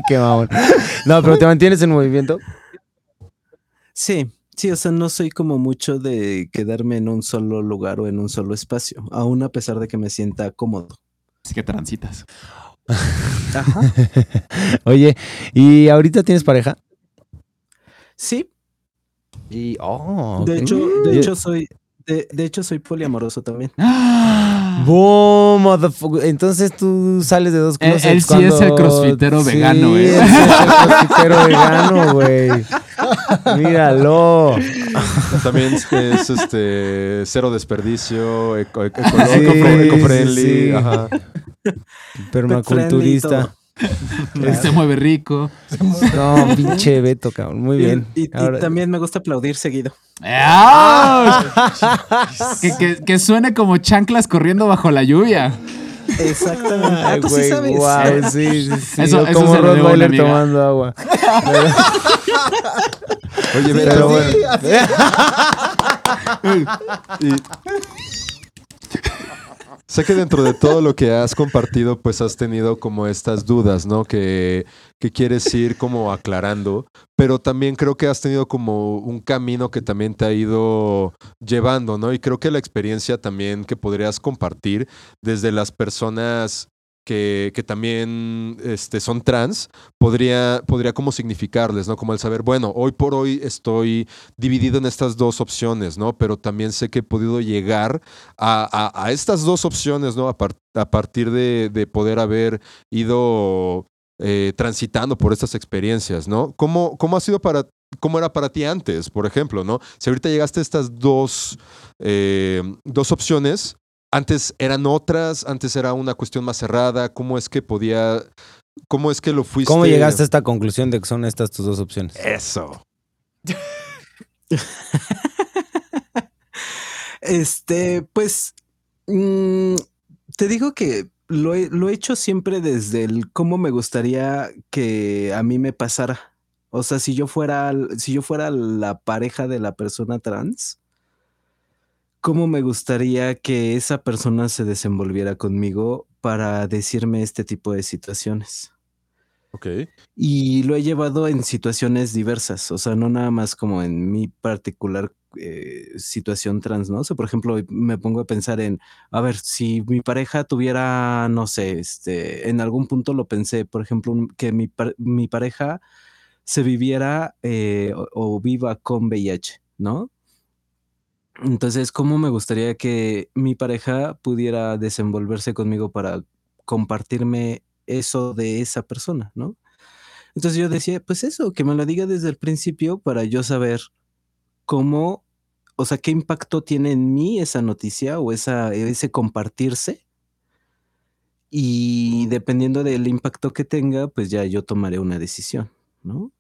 Qué mamón. No, pero te mantienes en movimiento. Sí, sí, o sea, no soy como mucho de quedarme en un solo lugar o en un solo espacio, aún a pesar de que me sienta cómodo. Así que transitas. Ajá. (laughs) Oye, ¿y ahorita tienes pareja? Sí, Y, oh, de hecho, de hecho soy, de, de hecho soy poliamoroso también. Boom, motherfucker. Entonces tú sales de dos Él- closets él sí es el crossfitero Sí, vegano, ¿eh? él sí es el crossfitero vegano, güey. Míralo. También es este cero desperdicio, eco- (laughs) eco- Sí, ecológico, sí. ajá. (laughs) Permaculturista. (laughs) Se mueve rico. No, pinche Beto, cabrón. Muy Y- bien. Y, también me gusta aplaudir seguido. ¡Ah! (laughs) que, que- que suene como chanclas corriendo bajo la lluvia. Exactamente. Ah, Ay, tú sí güey, sabes. guau, sí, sí, sí. Eso- eso como amiga. tomando agua. Oye, Pero Beto, bueno. Sé que dentro de todo lo que has compartido, pues has tenido como estas dudas, ¿no? Que, que quieres ir como aclarando, pero también creo que has tenido como un camino que también te ha ido llevando, ¿no? Y creo que la experiencia también que podrías compartir desde las personas que, también este, son trans, podría, podría como significarles, ¿no? Como el saber, bueno, hoy por hoy estoy dividido en estas dos opciones, ¿no? Pero también sé que he podido llegar a, a- estas dos opciones, ¿no? A partir de, de poder haber ido eh, transitando por estas experiencias, ¿no? ¿Cómo, ¿Cómo ha sido para, cómo era para ti antes, por ejemplo, ¿no? Si ahorita llegaste a estas dos, eh, dos opciones, antes eran otras, antes era una cuestión más cerrada, ¿cómo es que podía, cómo es que lo fuiste? ¿Cómo llegaste a esta conclusión de que son estas tus dos opciones? Eso. (laughs) Este, pues, mm, te digo que lo he, lo he hecho siempre desde el cómo me gustaría que a mí me pasara. O sea, si yo fuera, si yo fuera la pareja de la persona trans, ¿cómo me gustaría que esa persona se desenvolviera conmigo para decirme este tipo de situaciones? Ok. Y lo he llevado en situaciones diversas, o sea, no nada más como en mi particular eh, situación trans, ¿no? O sea, por ejemplo, me pongo a pensar en, a ver, si mi pareja tuviera, no sé, este, en algún punto lo pensé, por ejemplo, que mi pareja se viviera eh, o, o viva con VIH, ¿no? Entonces, ¿cómo me gustaría que mi pareja pudiera desenvolverse conmigo para compartirme eso de esa persona, ¿no? Entonces yo decía, pues eso, que me lo diga desde el principio para yo saber cómo, o sea, qué impacto tiene en mí esa noticia o esa, ese compartirse. Y dependiendo del impacto que tenga, pues ya yo tomaré una decisión, ¿no?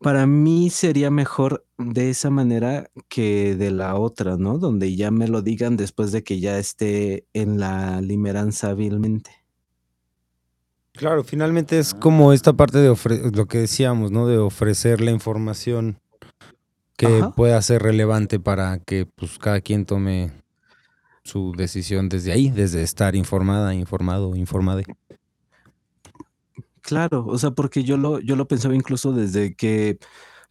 Para mí sería mejor de esa manera que de la otra, ¿no? Donde ya me lo digan después de que ya esté en la limeranza hábilmente. Claro, finalmente es como esta parte de lo que decíamos, ¿no? De ofrecer la información que Ajá. pueda ser relevante para que pues cada quien tome su decisión desde ahí, desde estar informada, informado, informade. Claro, o sea, porque yo lo, yo lo pensaba incluso desde que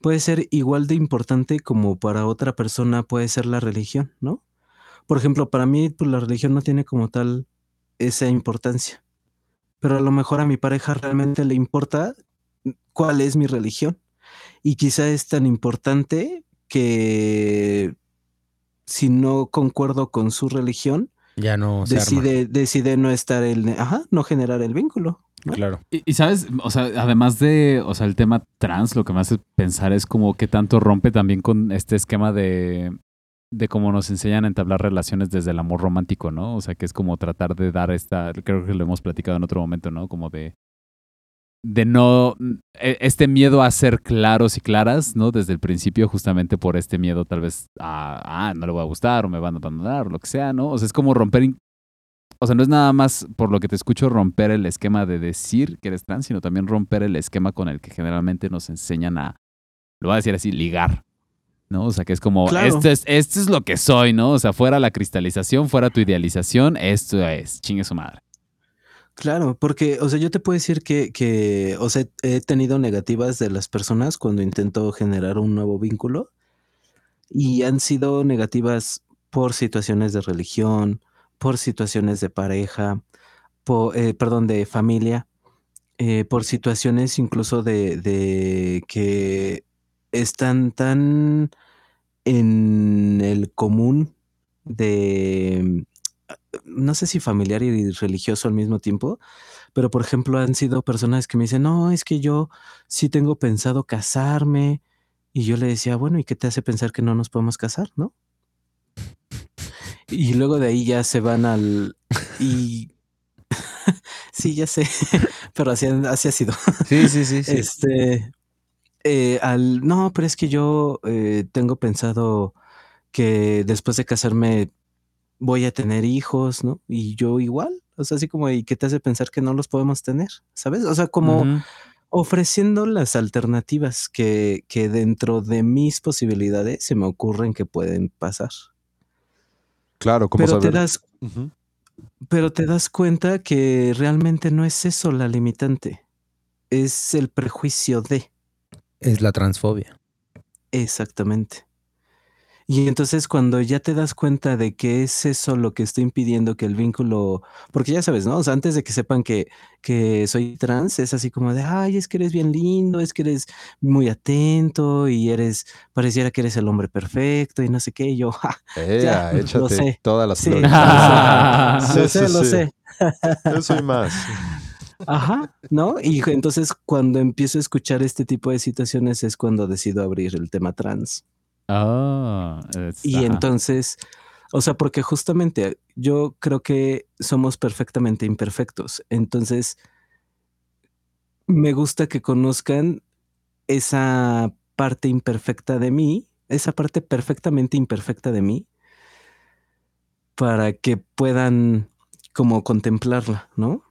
puede ser igual de importante como para otra persona puede ser la religión, ¿no? Por ejemplo, para mí, pues la religión no tiene como tal esa importancia. Pero a lo mejor a mi pareja realmente le importa cuál es mi religión. Y quizá es tan importante que si no concuerdo con su religión, Ya no se arma. decide, decide no estar el, ajá, no generar el vínculo. Claro. Y, y, sabes, o sea, además de, o sea, el tema trans, lo que me hace pensar es como que tanto rompe también con este esquema de, de cómo nos enseñan a entablar relaciones desde el amor romántico, ¿no? O sea, que es como tratar de dar esta, creo que lo hemos platicado en otro momento, ¿no? Como de, de no, e- este miedo a ser claros y claras, ¿no? Desde el principio, justamente por este miedo tal vez a, ah, no le va a gustar o me van a abandonar o lo que sea, ¿no? O sea, es como romper, o sea, no es nada más, por lo que te escucho, romper el esquema de decir que eres trans, sino también romper el esquema con el que generalmente nos enseñan a, lo voy a decir así, ligar. ¿No? O sea, que es como, Claro. esto, es, esto es lo que soy, ¿no? O sea, fuera la cristalización, fuera tu idealización, esto es, chingue su madre. Claro, porque, o sea, yo te puedo decir que, que, o sea, he tenido negativas de las personas cuando intento generar un nuevo vínculo y han sido negativas por situaciones de religión, por situaciones de pareja, por, eh, perdón, de familia, eh, por situaciones incluso de, de que están tan en el común de, no sé si familiar y religioso al mismo tiempo, pero por ejemplo han sido personas que me dicen, no, es que yo sí tengo pensado casarme. Y yo le decía, bueno, ¿y qué te hace pensar que no nos podemos casar, no? Y luego de ahí ya se van al... Y... (laughs) sí, ya sé, (laughs) pero así, así ha sido. Sí, sí, sí. sí. Este, eh, al, no, pero es que yo eh, tengo pensado que después de casarme voy a tener hijos, ¿no? Y yo igual, o sea, así como, ¿y qué te hace pensar que no los podemos tener? ¿Sabes? O sea, como ofreciendo las alternativas que, que dentro de mis posibilidades se me ocurren que pueden pasar. Claro, como Pero te das, pero te das cuenta que realmente no es eso la limitante, es el prejuicio de. Es la transfobia. Exactamente. Y entonces cuando ya te das cuenta de que es eso lo que está impidiendo que el vínculo, porque ya sabes, ¿no? O sea, antes de que sepan que, que soy trans, es así como de, ay, es que eres bien lindo, es que eres muy atento y eres, pareciera que eres el hombre perfecto y no sé qué, y yo, ja, Ya, lo échate sé. todas las sí, flores. lo (laughs) Sí, sé, sí, lo sí. sé. Yo soy más. (laughs) Ajá, ¿no? Y entonces cuando empiezo a escuchar este tipo de situaciones es cuando decido abrir el tema trans. Ah, es- Y ajá. entonces, o sea, porque justamente yo creo que somos perfectamente imperfectos. Entonces, me gusta que conozcan esa parte imperfecta de mí, esa parte perfectamente imperfecta de mí, para que puedan como contemplarla, ¿no?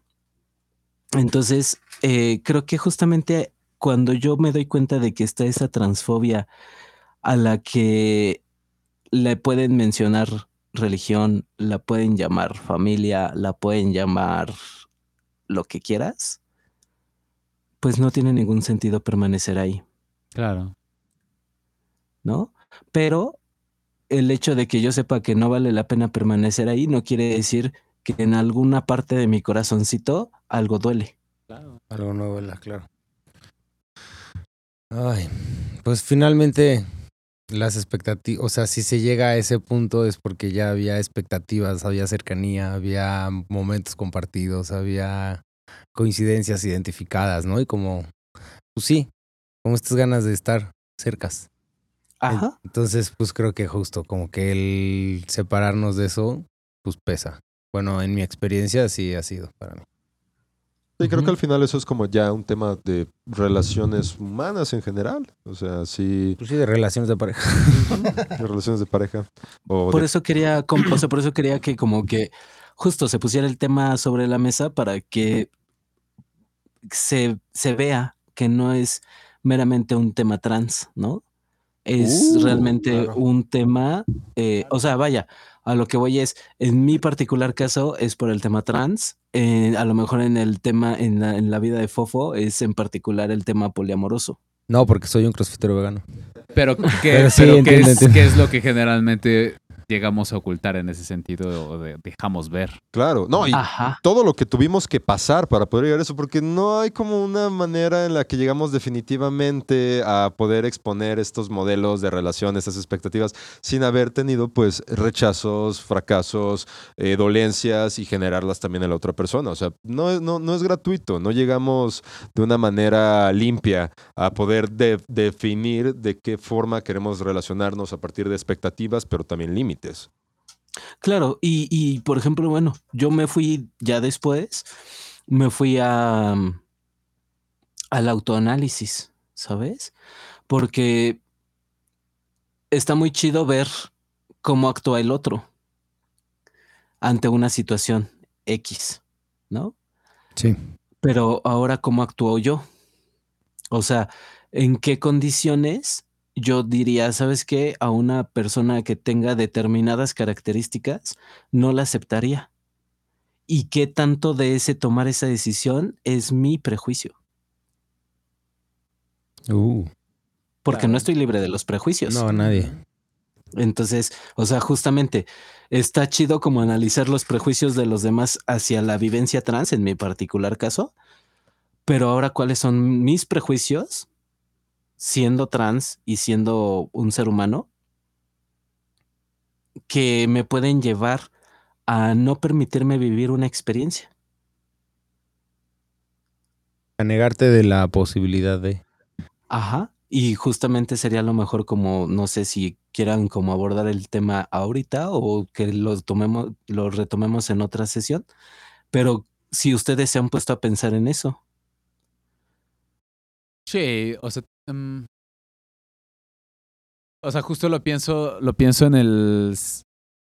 Entonces, eh, creo que justamente cuando yo me doy cuenta de que está esa transfobia a la que le pueden mencionar religión, la pueden llamar familia, la pueden llamar lo que quieras, pues no tiene ningún sentido permanecer ahí, Claro. ¿no? Pero el hecho de que yo sepa que no vale la pena permanecer ahí no quiere decir que en alguna parte de mi corazoncito algo duele. Algo nuevo, la claro. Ay, pues finalmente las expectativas, o sea, si se llega a ese punto es porque ya había expectativas, había cercanía, había momentos compartidos, había coincidencias identificadas, ¿no? Y como, pues sí, como estas ganas de estar cercas. Ajá. Entonces, pues creo que justo como que el separarnos de eso, pues pesa. Bueno, en mi experiencia sí ha sido para mí. Sí, creo que al final eso es como ya un tema de relaciones humanas en general. O sea, sí, Pues sí, de relaciones de pareja. de relaciones de pareja. O Por de- eso quería, o sea, por eso quería que como que justo se pusiera el tema sobre la mesa para que se, se vea que no es meramente un tema trans, ¿no? es Uh, realmente claro. un tema, eh, o sea, vaya, a lo que voy es, en mi particular caso es por el tema trans, eh, a lo mejor en el tema, en la, en la vida de Fofo es en particular el tema poliamoroso. No, porque soy un crossfitero vegano. Pero, ¿qué, Pero sí, pero ¿qué entiendo, es, entiendo. qué es lo que generalmente llegamos a ocultar en ese sentido o de- dejamos ver? Claro, no, y Ajá. todo lo que tuvimos que pasar para poder llegar a eso, porque no hay como una manera en la que llegamos definitivamente a poder exponer estos modelos de relación, estas expectativas, sin haber tenido pues rechazos, fracasos, eh, dolencias y generarlas también en la otra persona. O sea, no, es- no, no es gratuito, no llegamos de una manera limpia a poder de- definir de qué forma queremos relacionarnos a partir de expectativas, pero también límites. Claro, y, y, por ejemplo, bueno, yo me fui ya después, me fui a mm, al autoanálisis, ¿sabes? Porque está muy chido ver cómo actúa el otro ante una situación X, ¿no? Sí. Pero ahora, ¿cómo actúo yo? O sea, ¿en qué condiciones yo diría, sabes qué? A una persona que tenga determinadas características, no la aceptaría. ¿Y qué tanto de ese tomar esa decisión es mi prejuicio? Uh, Porque Claro. no estoy libre de los prejuicios. no, nadie. Entonces, o sea, justamente está chido como analizar los prejuicios de los demás hacia la vivencia trans, en mi particular caso, pero ahora cuáles son mis prejuicios siendo trans y siendo un ser humano que me pueden llevar a no permitirme vivir una experiencia. A negarte de la posibilidad de. Ajá. Y justamente sería lo mejor como, no sé si quieran como abordar el tema ahorita o que lo tomemos, lo retomemos en otra sesión. Pero si ustedes se han puesto a pensar en eso. Sí, o sea, mm, o sea, justo lo pienso, lo pienso en el,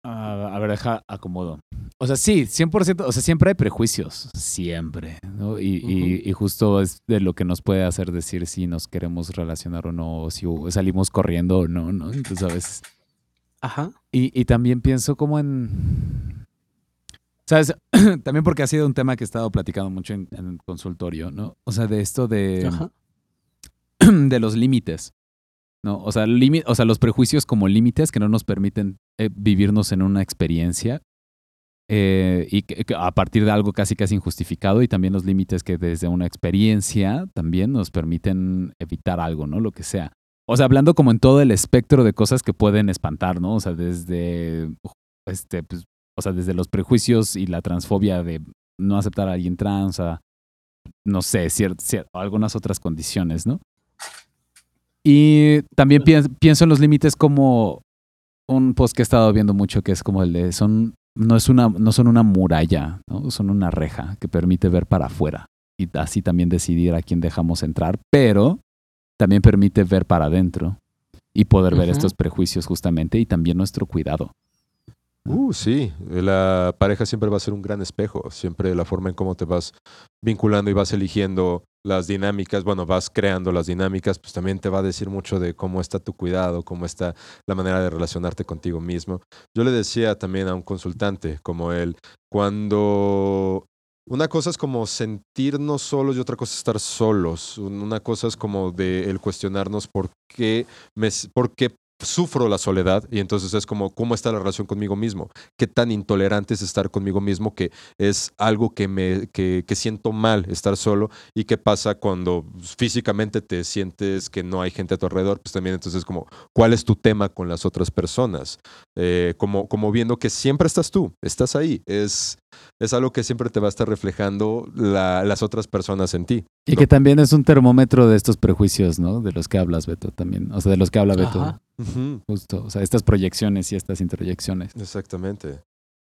a ver, deja acomodo. O sea, sí, 100%, o sea, siempre hay prejuicios, siempre, ¿no? Y, y- y justo es de lo que nos puede hacer decir si nos queremos relacionar o no, o si salimos corriendo o no, ¿no? Entonces a veces Ajá. y, y también pienso como en... ¿Sabes? (clears throat) también porque ha sido un tema que he estado platicando mucho en, en el consultorio, ¿no? O sea, de esto de, Ajá. (clears throat) de los límites, ¿no? O sea, o sea, los prejuicios como límites que no nos permiten eh, vivirnos en una experiencia eh, y que, a partir de algo casi casi injustificado y también los límites que desde una experiencia también nos permiten evitar algo, ¿no? Lo que sea. O sea, hablando como en todo el espectro de cosas que pueden espantar, ¿no? O sea, desde, este, pues, o sea, desde los prejuicios y la transfobia de no aceptar a alguien trans, a, no sé, cier- cier- algunas otras condiciones, ¿no? Y también pienso, pienso en los límites como un post que he estado viendo mucho que es como el de son no es una no son una muralla, ¿no? Son una reja que permite ver para afuera y así también decidir a quién dejamos entrar, pero también permite ver para adentro y poder ver estos prejuicios justamente y también nuestro cuidado. Uh, sí, la pareja siempre va a ser un gran espejo, siempre la forma en cómo te vas vinculando y vas eligiendo las dinámicas, bueno, vas creando las dinámicas, pues también te va a decir mucho de cómo está tu cuidado, cómo está la manera de relacionarte contigo mismo. Yo le decía también a un consultante como él, cuando una cosa es como sentirnos solos y otra cosa es estar solos, Un- una cosa es como de el cuestionarnos por qué me, por qué sufro la soledad y entonces es como cómo está la relación conmigo mismo, qué tan intolerante es estar conmigo mismo que es algo que me que, siento mal estar solo y qué pasa cuando físicamente te sientes que no hay gente a tu alrededor, pues también entonces como cuál es tu tema con las otras personas, Eh, como, como viendo que siempre estás tú, estás ahí, es, es algo que siempre te va a estar reflejando la- las otras personas en ti. Y No. que también es un termómetro de estos prejuicios, ¿no? De los que hablas, Beto, también. O sea, de los que habla Beto, Ajá. Justo. O sea, estas proyecciones y estas introyecciones. Exactamente.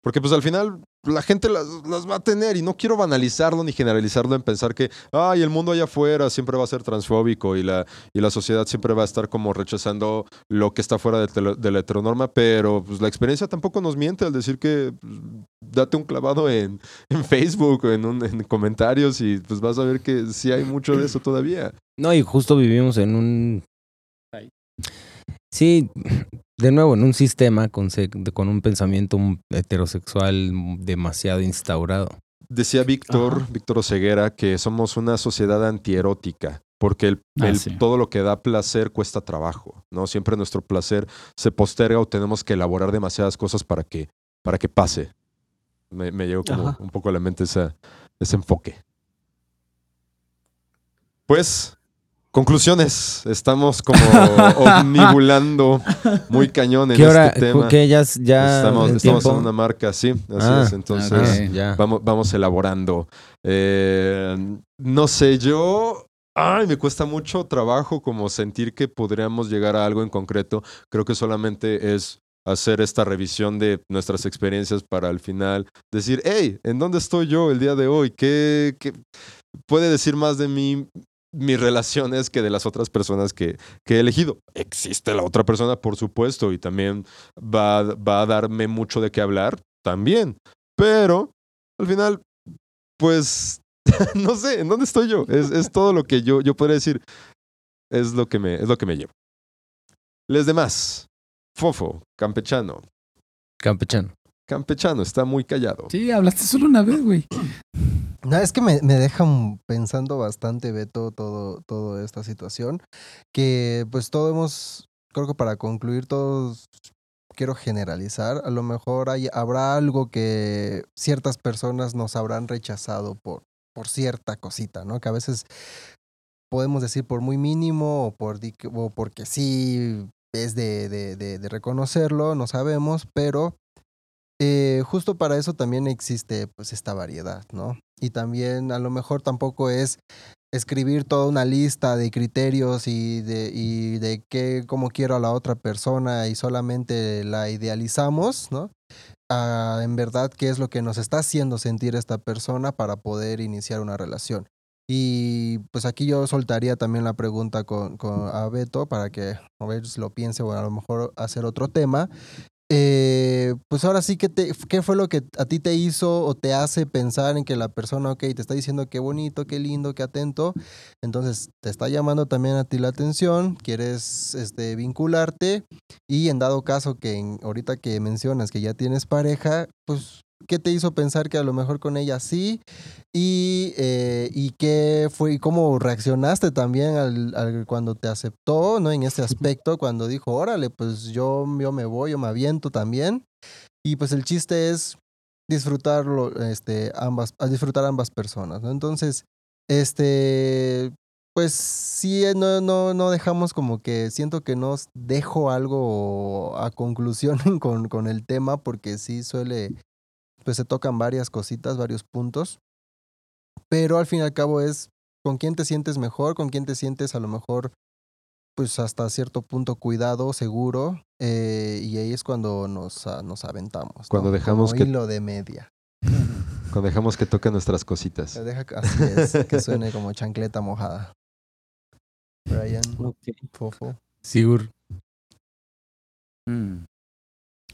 Porque pues al final la gente las, las va a tener y no quiero banalizarlo ni generalizarlo en pensar que, ay, el mundo allá afuera siempre va a ser transfóbico y la, y la sociedad siempre va a estar como rechazando lo que está fuera de, telo- de la heteronorma, pero pues la experiencia tampoco nos miente al decir que pues, date un clavado en, en Facebook o en, un- en comentarios y pues vas a ver que sí hay mucho de eso todavía. No, y justo vivimos en un. Sí, de nuevo, en un sistema con, con un pensamiento heterosexual demasiado instaurado. Decía Víctor. Víctor Oseguera, que somos una sociedad antierótica, porque el, Ah, el- sí. todo lo que da placer cuesta trabajo, ¿no? Siempre nuestro placer se posterga o tenemos que elaborar demasiadas cosas para que, para que pase. Me, me llegó como Ajá. un poco a la mente esa- ese enfoque. Pues, conclusiones. Estamos como (laughs) omnibulando muy cañón en ¿Qué hora? este tema. ¿Qué ya, ya estamos en estamos en tiempo? una marca, sí, así Ah, es. Entonces, vamos, vamos elaborando. Eh, no sé, yo. Ay, me cuesta mucho trabajo como sentir que podríamos llegar a algo en concreto. Creo que solamente es hacer esta revisión de nuestras experiencias para al final decir, hey, ¿en dónde estoy yo el día de hoy? ¿Qué, qué puede decir más de mí mis relaciones que de las otras personas que, que he elegido? Existe la otra persona, por supuesto, y también va, va a darme mucho de qué hablar, también. Pero al final, pues, (laughs) no sé, ¿en dónde estoy yo? Es, es todo lo que yo, yo podría decir. Es lo que me, es lo que me llevo. Les demás. Fofo, campechano. Campechano. Campechano, está muy callado. Sí, hablaste solo una vez, güey. (clears throat) No, es que me, me dejan pensando bastante, Beto, todo, toda esta situación. Que pues todo hemos, creo que para concluir, todos quiero generalizar. A lo mejor hay, habrá algo que ciertas personas nos habrán rechazado por, por cierta cosita, ¿no? Que a veces podemos decir por muy mínimo o, por o porque sí es de, de, de- de reconocerlo, no sabemos, pero eh, justo para eso también existe pues esta variedad, ¿no? Y también a lo mejor tampoco es escribir toda una lista de criterios y de, y de qué, cómo quiero a la otra persona y solamente la idealizamos, ¿no? Ah, en verdad, qué es lo que nos está haciendo sentir esta persona para poder iniciar una relación. Y pues aquí yo soltaría también la pregunta con, con- a Beto para que a ver si lo piense o a lo mejor hacer otro tema. Eh, pues ahora sí, ¿qué, te, ¿qué fue lo que a ti te hizo o te hace pensar en que la persona, ok, te está diciendo qué bonito, qué lindo, qué atento? Entonces te está llamando también a ti la atención, quieres este, vincularte y en dado caso que en- ahorita que mencionas que ya tienes pareja, pues ¿qué te hizo pensar que a lo mejor con ella sí? Y, eh, y qué fue y cómo reaccionaste también al, al- cuando te aceptó, ¿no? En este aspecto, cuando dijo, órale, pues yo, yo me voy, yo me aviento también. Y pues el chiste es disfrutarlo, este, ambas, disfrutar ambas personas, ¿no? Entonces, este, pues sí, no, no, no dejamos como que siento que nos dejo algo a conclusión (laughs) con, con el tema, porque sí suele, pues se tocan varias cositas, varios puntos. Pero al fin y al cabo es con quién te sientes mejor, con quién te sientes a lo mejor, pues hasta cierto punto cuidado, seguro. eh, y ahí es cuando nos, ah, nos aventamos. Cuando ¿no? dejamos Como que- hilo de media. (laughs) Cuando dejamos que toquen nuestras cositas. Deja que- así es, (laughs) que suene como chancleta mojada. Brian. Fofo. Sigur. Mm.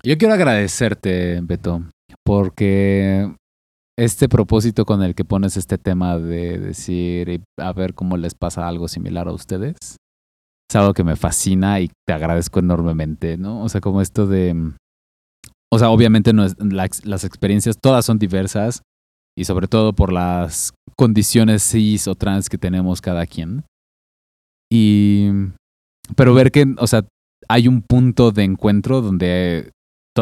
Yo quiero agradecerte, Beto, porque este propósito con el que pones este tema de decir a ver cómo les pasa algo similar a ustedes, es algo que me fascina y te agradezco enormemente, ¿no? O sea, como esto de... O sea, obviamente no es- la ex- las experiencias todas son diversas y sobre todo por las condiciones cis o trans que tenemos cada quien. Y... Pero ver que, o sea, hay un punto de encuentro donde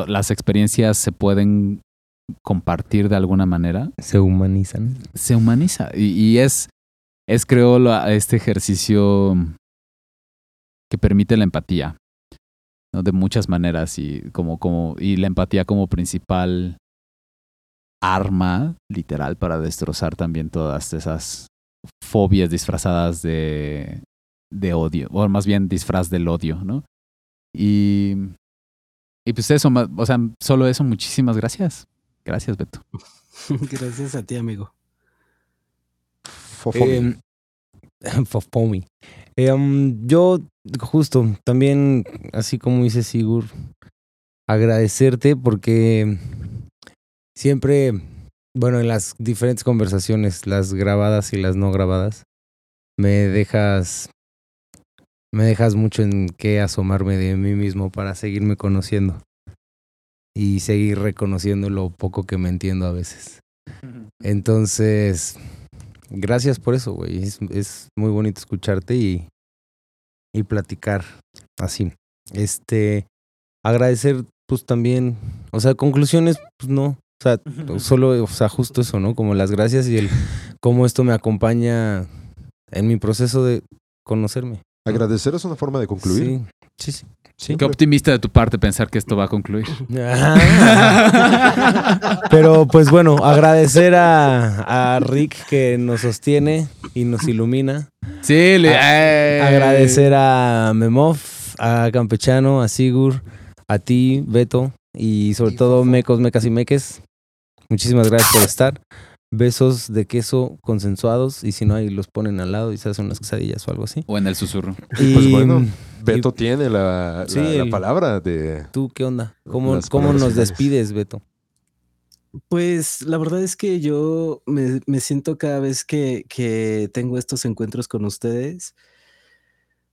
las experiencias se pueden compartir de alguna manera, Se humanizan. se humaniza. Y, y es, es creo, la- este ejercicio que permite la empatía, ¿no? De muchas maneras y, como, como, y la empatía como principal arma, literal, para destrozar también todas esas fobias disfrazadas de, de odio, o más bien disfraz del odio, ¿no? Y, y pues eso, o sea, solo eso, muchísimas gracias. Gracias, Beto. (laughs) Gracias a ti, amigo. Fofo. Em, (laughs) Fofomi. Em, yo, justo, también, así como dice Sigur, agradecerte porque siempre, bueno, en las diferentes conversaciones, las grabadas y las no grabadas, me dejas me dejas mucho en qué asomarme de mí mismo para seguirme conociendo y seguir reconociendo lo poco que me entiendo a veces. Entonces, gracias por eso, güey. Es, es muy bonito escucharte y, y platicar así. Este, agradecer, pues también, o sea, conclusiones, pues no. O sea, solo, o sea, justo eso, ¿no? Como las gracias y el cómo esto me acompaña en mi proceso de conocerme. Agradecer es una forma de concluir. Sí, sí, sí. Sí. Qué optimista de tu parte pensar que esto va a concluir. (laughs) Pero pues bueno, agradecer a, a Rick que nos sostiene y nos ilumina. Sí, le, A-. Agradecer a Memov, a Campechano, a Sigur, a ti, Beto, y sobre todo. Mecos, Mecas y Meques. Muchísimas gracias por estar. Besos de queso consensuados y si no ahí los ponen al lado y se hacen unas quesadillas o algo así. O en el susurro. Y pues bueno, Beto tiene la, Sí, la- la el- palabra de... ¿Tú qué onda? ¿Cómo, cómo nos finales. despides, Beto? Pues la verdad es que yo me, me siento cada vez que, que tengo estos encuentros con ustedes,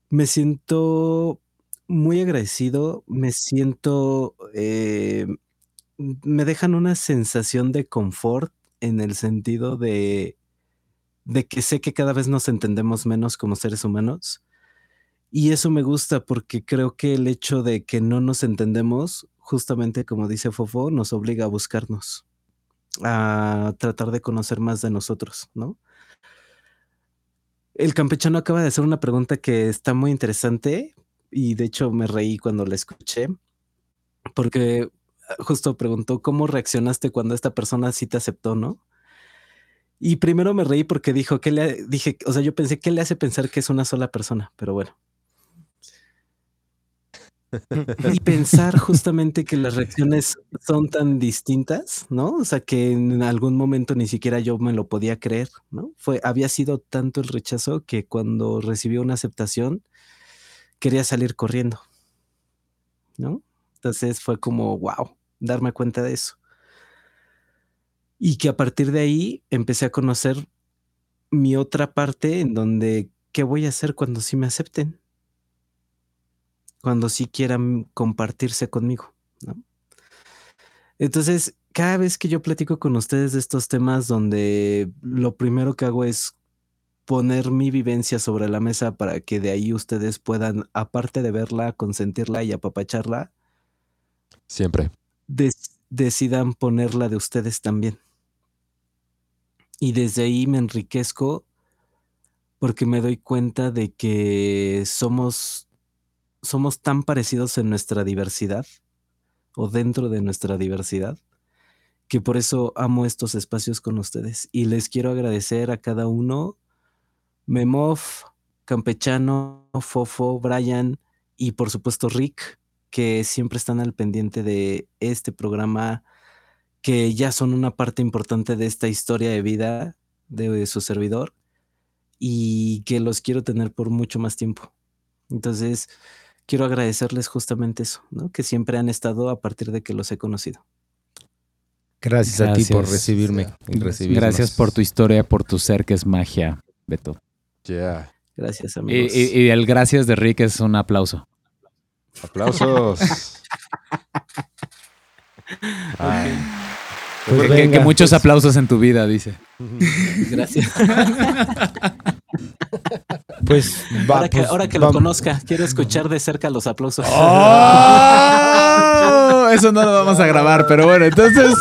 me siento muy agradecido, me siento, eh, me dejan una sensación de confort en el sentido de, de que sé que cada vez nos entendemos menos como seres humanos. Y eso me gusta porque creo que el hecho de que no nos entendemos, justamente como dice Fofo, nos obliga a buscarnos a tratar de conocer más de nosotros, ¿no? El campechano acaba de hacer una pregunta que está muy interesante y de hecho me reí cuando la escuché porque justo preguntó cómo reaccionaste cuando esta persona sí te aceptó, ¿no? Y primero me reí porque dijo que le dije, o sea, yo pensé que le hace pensar que es una sola persona, pero bueno. Y pensar justamente que las reacciones son tan distintas, ¿no? O sea, que en algún momento ni siquiera yo me lo podía creer, ¿no? Fue, había sido tanto el rechazo que cuando recibió una aceptación quería salir corriendo, ¿no? Entonces fue como, wow, darme cuenta de eso. Y que a partir de ahí empecé a conocer mi otra parte en donde, ¿qué voy a hacer cuando sí me acepten? cuando sí quieran compartirse conmigo. Entonces, cada vez que yo platico con ustedes de estos temas donde lo primero que hago es poner mi vivencia sobre la mesa para que de ahí ustedes puedan, aparte de verla, consentirla y apapacharla, Siempre. des- decidan ponerla de ustedes también. Y desde ahí me enriquezco porque me doy cuenta de que somos, somos tan parecidos en nuestra diversidad o dentro de nuestra diversidad que por eso amo estos espacios con ustedes y les quiero agradecer a cada uno, Memov, Campechano, Fofo, Brian y por supuesto Rick, que siempre están al pendiente de este programa, que ya son una parte importante de esta historia de vida de su servidor y que los quiero tener por mucho más tiempo. Entonces, quiero agradecerles justamente eso, ¿no? Que siempre han estado a partir de que los he conocido. Gracias, a ti por recibirme y. Gracias por tu historia, por tu ser que es magia, Beto. Yeah. Gracias, Y, amigos. y- y el gracias de Rick es un aplauso. Aplausos. (laughs) Ay. Pues que, que- venga, que muchos pues. aplausos en tu vida, dice. Gracias. (laughs) Pues va, ahora que, pues, ahora que lo conozca, quiero escuchar de cerca los aplausos. ¡Oh! Eso no lo vamos a grabar, pero bueno, entonces,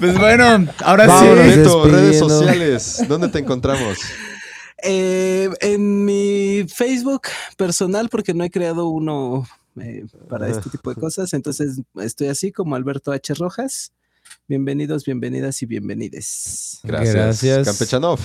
pues bueno, ahora sí. Beto, redes sociales. ¿Dónde te encontramos? Eh, en mi Facebook personal, porque no he creado uno eh, (laughs) para este tipo de cosas, entonces estoy así como Alberto H. Rojas. Bienvenidos, bienvenidas y bienvenides. Gracias. Gracias. Campechanov.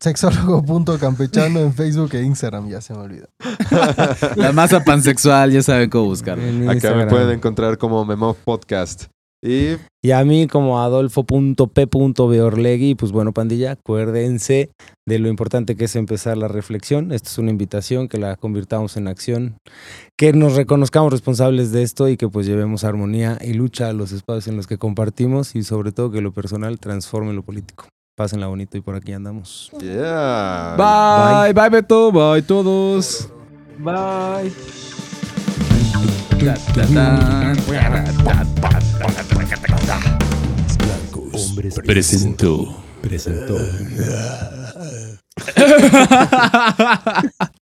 Sexólogo.campechano en Facebook e Instagram, ya se me olvidó. (laughs) La masa pansexual, ya saben cómo buscarla. En Acá me pueden encontrar como Memo Podcast. Y Y a mí como adolfo.p.beorlegui, pues bueno, pandilla, acuérdense de lo importante que es empezar la reflexión. Esto es una invitación, que la convirtamos en acción, que nos reconozcamos responsables de esto y que pues llevemos armonía y lucha a los espacios en los que compartimos y sobre todo que lo personal transforme lo político. Pásenla bonito y por aquí andamos. Yeah. Bye, bye, Beto, bye todos. Bye. Presento. Presentó. (laughs)